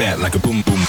bat like a boom boom.